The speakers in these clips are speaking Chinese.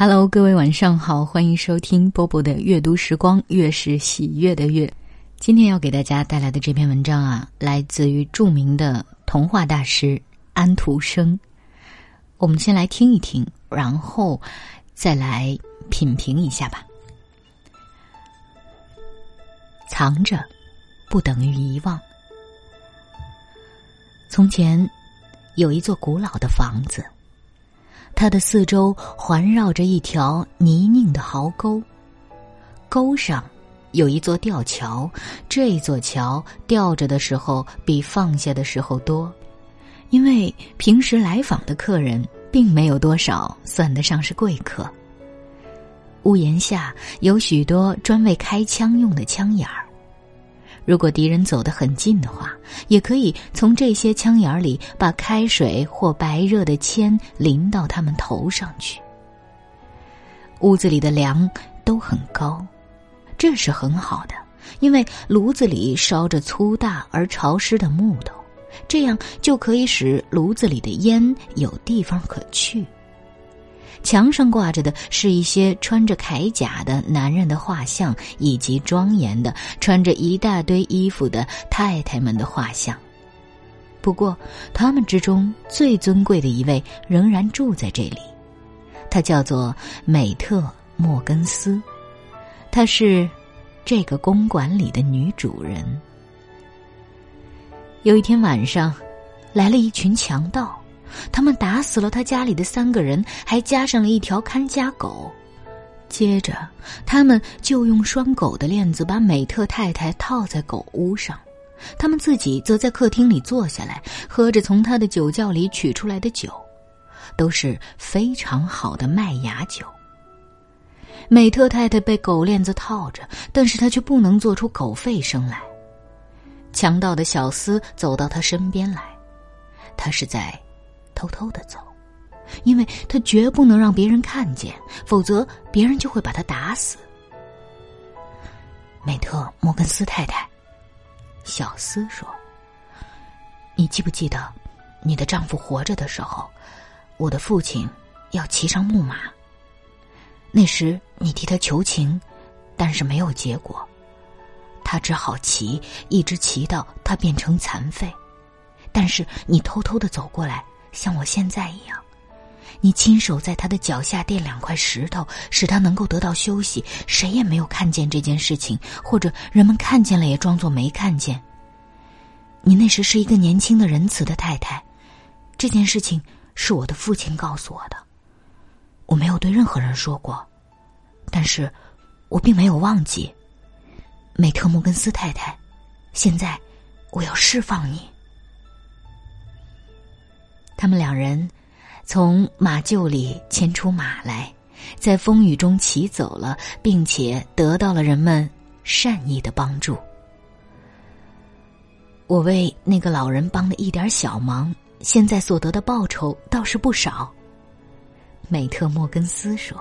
Hello，各位晚上好，欢迎收听波波的阅读时光，月是喜悦的月。今天要给大家带来的这篇文章啊，来自于著名的童话大师安徒生。我们先来听一听，然后再来品评一下吧。藏着，不等于遗忘。从前，有一座古老的房子。它的四周环绕着一条泥泞的壕沟，沟上有一座吊桥，这座桥吊着的时候比放下的时候多，因为平时来访的客人并没有多少，算得上是贵客。屋檐下有许多专为开枪用的枪眼儿。如果敌人走得很近的话，也可以从这些枪眼里把开水或白热的铅淋到他们头上去。屋子里的梁都很高，这是很好的，因为炉子里烧着粗大而潮湿的木头，这样就可以使炉子里的烟有地方可去。墙上挂着的是一些穿着铠甲的男人的画像，以及庄严的穿着一大堆衣服的太太们的画像。不过，他们之中最尊贵的一位仍然住在这里，她叫做美特莫根斯，她是这个公馆里的女主人。有一天晚上，来了一群强盗。他们打死了他家里的三个人，还加上了一条看家狗。接着，他们就用拴狗的链子把美特太太套在狗屋上，他们自己则在客厅里坐下来，喝着从他的酒窖里取出来的酒，都是非常好的麦芽酒。美特太太被狗链子套着，但是她却不能做出狗吠声来。强盗的小厮走到他身边来，他是在。偷偷的走，因为他绝不能让别人看见，否则别人就会把他打死。美特摩根斯太太，小斯说：“你记不记得，你的丈夫活着的时候，我的父亲要骑上木马。那时你替他求情，但是没有结果，他只好骑，一直骑到他变成残废。但是你偷偷的走过来。”像我现在一样，你亲手在他的脚下垫两块石头，使他能够得到休息。谁也没有看见这件事情，或者人们看见了也装作没看见。你那时是一个年轻的仁慈的太太，这件事情是我的父亲告诉我的，我没有对任何人说过，但是我并没有忘记。美特莫根斯太太，现在我要释放你。他们两人从马厩里牵出马来，在风雨中骑走了，并且得到了人们善意的帮助。我为那个老人帮了一点小忙，现在所得的报酬倒是不少。美特莫根斯说：“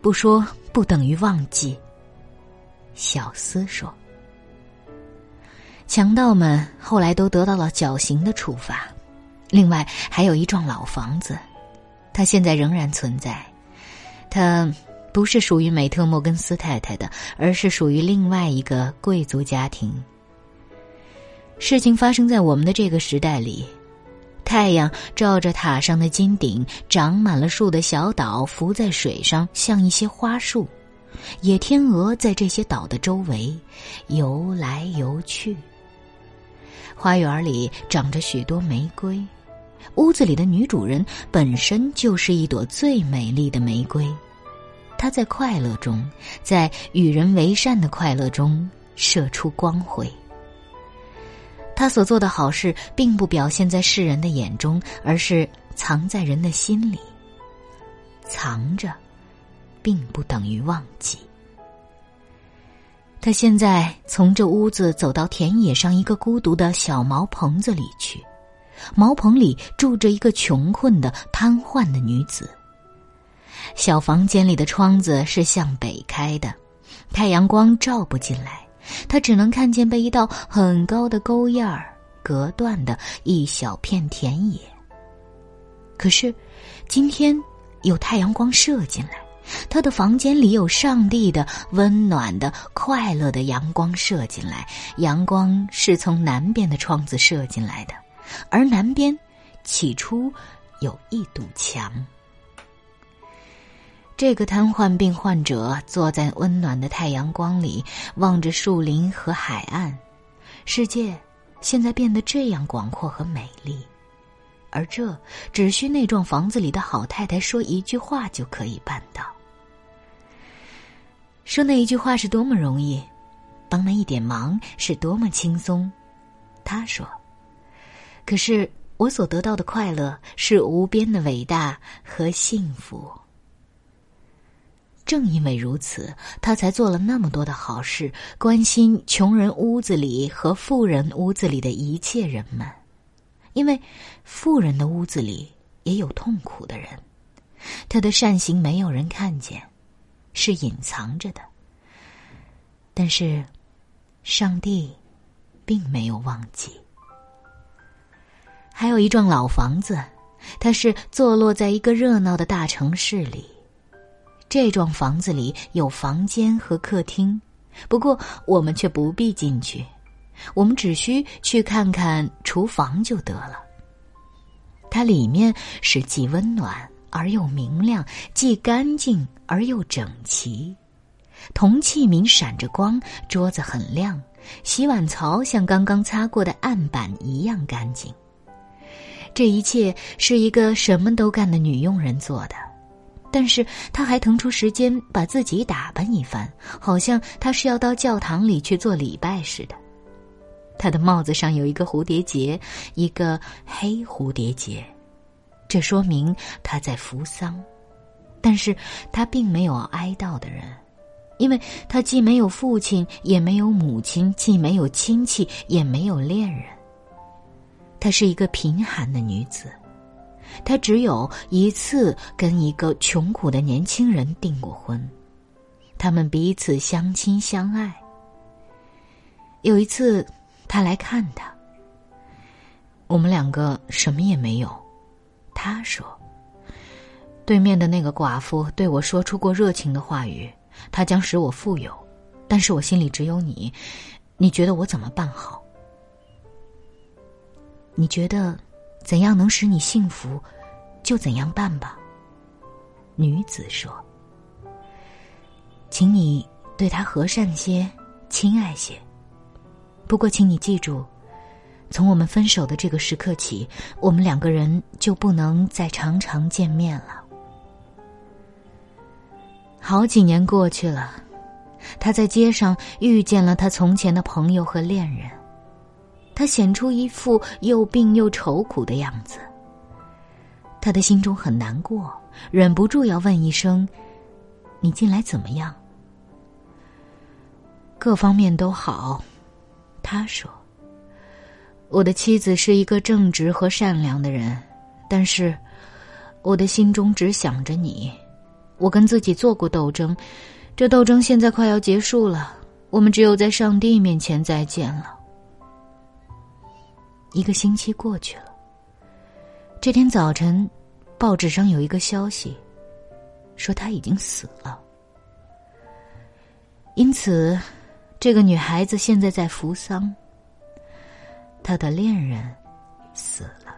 不说不等于忘记。”小斯说：“强盗们后来都得到了绞刑的处罚。”另外还有一幢老房子，它现在仍然存在。它不是属于美特莫根斯太太的，而是属于另外一个贵族家庭。事情发生在我们的这个时代里，太阳照着塔上的金顶，长满了树的小岛浮在水上，像一些花树。野天鹅在这些岛的周围游来游去。花园里长着许多玫瑰。屋子里的女主人本身就是一朵最美丽的玫瑰，她在快乐中，在与人为善的快乐中射出光辉。她所做的好事并不表现在世人的眼中，而是藏在人的心里。藏着，并不等于忘记。他现在从这屋子走到田野上一个孤独的小茅棚子里去。茅棚里住着一个穷困的瘫痪的女子。小房间里的窗子是向北开的，太阳光照不进来，他只能看见被一道很高的沟沿儿隔断的一小片田野。可是，今天有太阳光射进来，他的房间里有上帝的温暖的、快乐的阳光射进来。阳光是从南边的窗子射进来的，而南边起初有一堵墙。这个瘫痪病患者坐在温暖的太阳光里，望着树林和海岸。世界现在变得这样广阔和美丽，而这只需那幢房子里的好太太说一句话就可以办到。说那一句话是多么容易，帮那一点忙是多么轻松。他说：“可是我所得到的快乐是无边的伟大和幸福。”正因为如此，他才做了那么多的好事，关心穷人屋子里和富人屋子里的一切人们，因为富人的屋子里也有痛苦的人，他的善行没有人看见，是隐藏着的。但是，上帝并没有忘记。还有一幢老房子，它是坐落在一个热闹的大城市里。这幢房子里有房间和客厅，不过我们却不必进去，我们只需去看看厨房就得了。它里面是既温暖而又明亮，既干净而又整齐，铜器皿闪着光，桌子很亮，洗碗槽像刚刚擦过的案板一样干净。这一切是一个什么都干的女佣人做的。但是她还腾出时间把自己打扮一番，好像她是要到教堂里去做礼拜似的。他的帽子上有一个蝴蝶结，一个黑蝴蝶结，这说明他在扶丧。但是他并没有哀悼的人，因为他既没有父亲，也没有母亲，既没有亲戚，也没有恋人。她是一个贫寒的女子。她只有一次跟一个穷苦的年轻人订过婚，他们彼此相亲相爱。有一次，他来看他，我们两个什么也没有。他说：“对面的那个寡妇对我说出过热情的话语，她将使我富有，但是我心里只有你。你觉得我怎么办好？你觉得？”怎样能使你幸福，就怎样办吧。女子说：“请你对他和善些，亲爱些。不过，请你记住，从我们分手的这个时刻起，我们两个人就不能再常常见面了。”好几年过去了，他在街上遇见了他从前的朋友和恋人。他显出一副又病又愁苦的样子。他的心中很难过，忍不住要问一声：“你近来怎么样？”各方面都好，他说：“我的妻子是一个正直和善良的人，但是我的心中只想着你。我跟自己做过斗争，这斗争现在快要结束了，我们只有在上帝面前再见了。”一个星期过去了。这天早晨，报纸上有一个消息，说他已经死了。因此，这个女孩子现在在扶丧。她的恋人死了。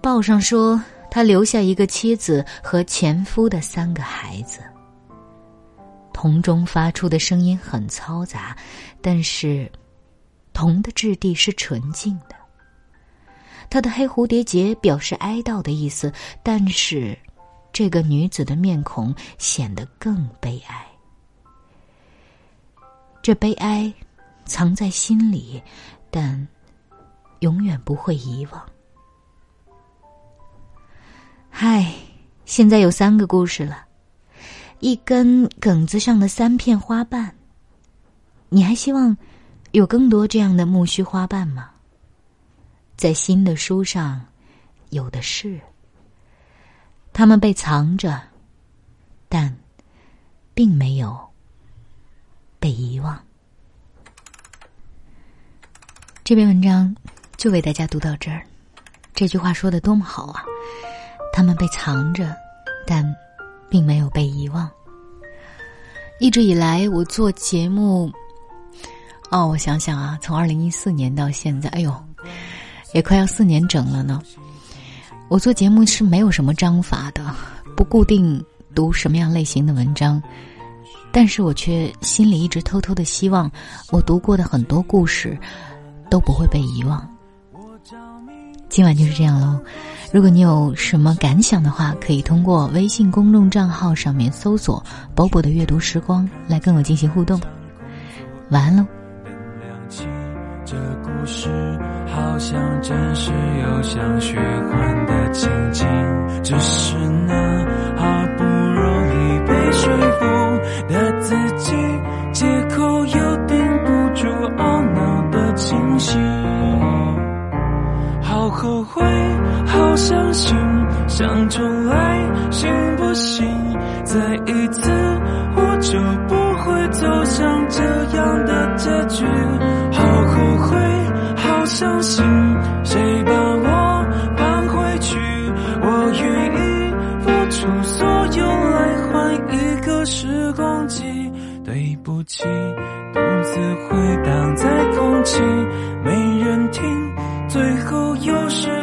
报上说，他留下一个妻子和前夫的三个孩子。铜钟发出的声音很嘈杂，但是。铜的质地是纯净的，她的黑蝴蝶结表示哀悼的意思，但是这个女子的面孔显得更悲哀。这悲哀藏在心里，但永远不会遗忘。嗨，现在有三个故事了，一根梗子上的三片花瓣，你还希望？有更多这样的木须花瓣吗？在新的书上，有的是。它们被藏着，但并没有被遗忘。这篇文章就为大家读到这儿。这句话说的多么好啊！他们被藏着，但并没有被遗忘。一直以来，我做节目，哦，我想想啊，从二零一四年到现在，哎呦，也快要四年整了呢。我做节目是没有什么章法的，不固定读什么样类型的文章，但是我却心里一直偷偷的希望，我读过的很多故事都不会被遗忘。今晚就是这样喽。如果你有什么感想的话，可以通过微信公众账号上面搜索“波波的阅读时光”来跟我进行互动。晚安喽。这故事好像真实又像虚幻的情景，只是那好不容易被说服的自己，借口又顶不住懊恼的情绪。好后悔，好伤心，想重来行不行？再一次，我就不会走向这样的结局。相信，谁把我搬回去？我愿意付出所有来换一个时光机。对不起，独自回荡在空气，没人听。最后又是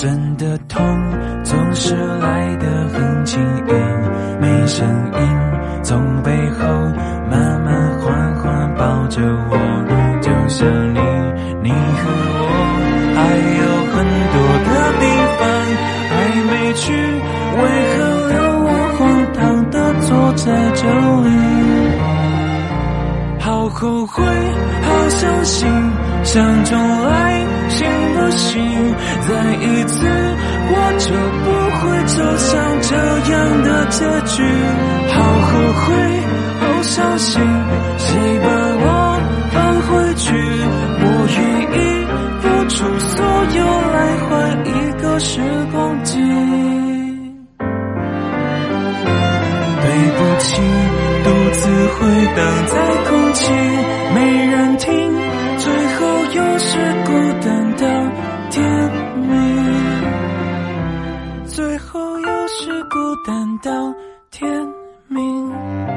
真的痛总是来得很轻易，没声音，从背后慢慢缓缓抱着我，就像你，你和我还有很多的地方还没去，为何留我荒唐的坐在这里？好后悔，好伤心，想重来行不行？再一次，我就不会走向这样的结局。好后悔，好伤心，谁把我放回去？我愿意付出所有来换一个时光机。对不起，自回荡在空气，没人听，最后又是孤单到天明，最后又是孤单到天明。